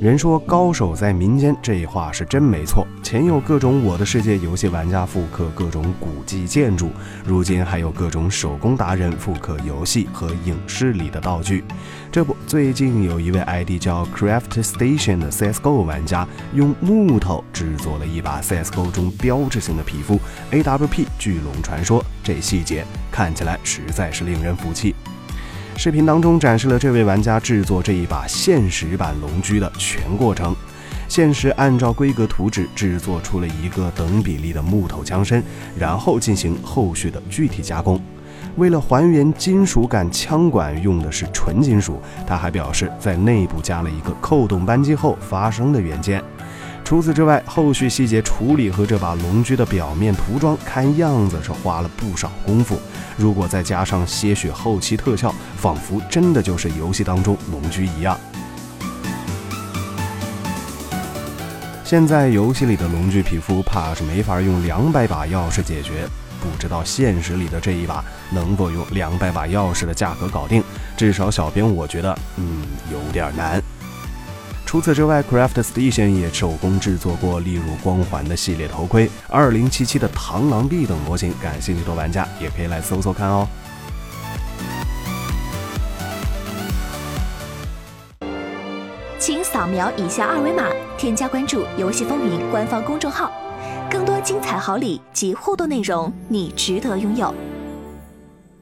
人说高手在民间，这话是真没错。前有各种《我的世界》游戏玩家复刻各种古迹建筑，如今还有各种手工达人复刻游戏和影视里的道具。这不，最近有一位 ID 叫 Craft Station 的 CS:GO 玩家，用木头制作了一把 CS:GO 中标志性的皮肤 AWP 巨龙传说，这细节看起来实在是令人服气。视频当中展示了这位玩家制作这一把现实版龙驹的全过程。现实按照规格图纸制作出了一个等比例的木头枪身，然后进行后续的具体加工。为了还原金属感，枪管用的是纯金属。他还表示，在内部加了一个扣动扳机后发声的元件。除此之外，后续细节处理和这把龙驹的表面涂装，看样子是花了不少功夫。如果再加上些许后期特效，仿佛真的就是游戏当中龙驹一样。现在游戏里的龙驹皮肤，怕是没法用两百把钥匙解决。不知道现实里的这一把能否用两百把钥匙的价格搞定？至少小编我觉得，嗯，有点难。除此之外，Craft Station 也手工制作过例如光环的系列头盔、二零七七的螳螂臂等模型，感兴趣的玩家也可以来搜搜看哦。请扫描以下二维码，添加关注“游戏风云”官方公众号，更多精彩好礼及互动内容，你值得拥有。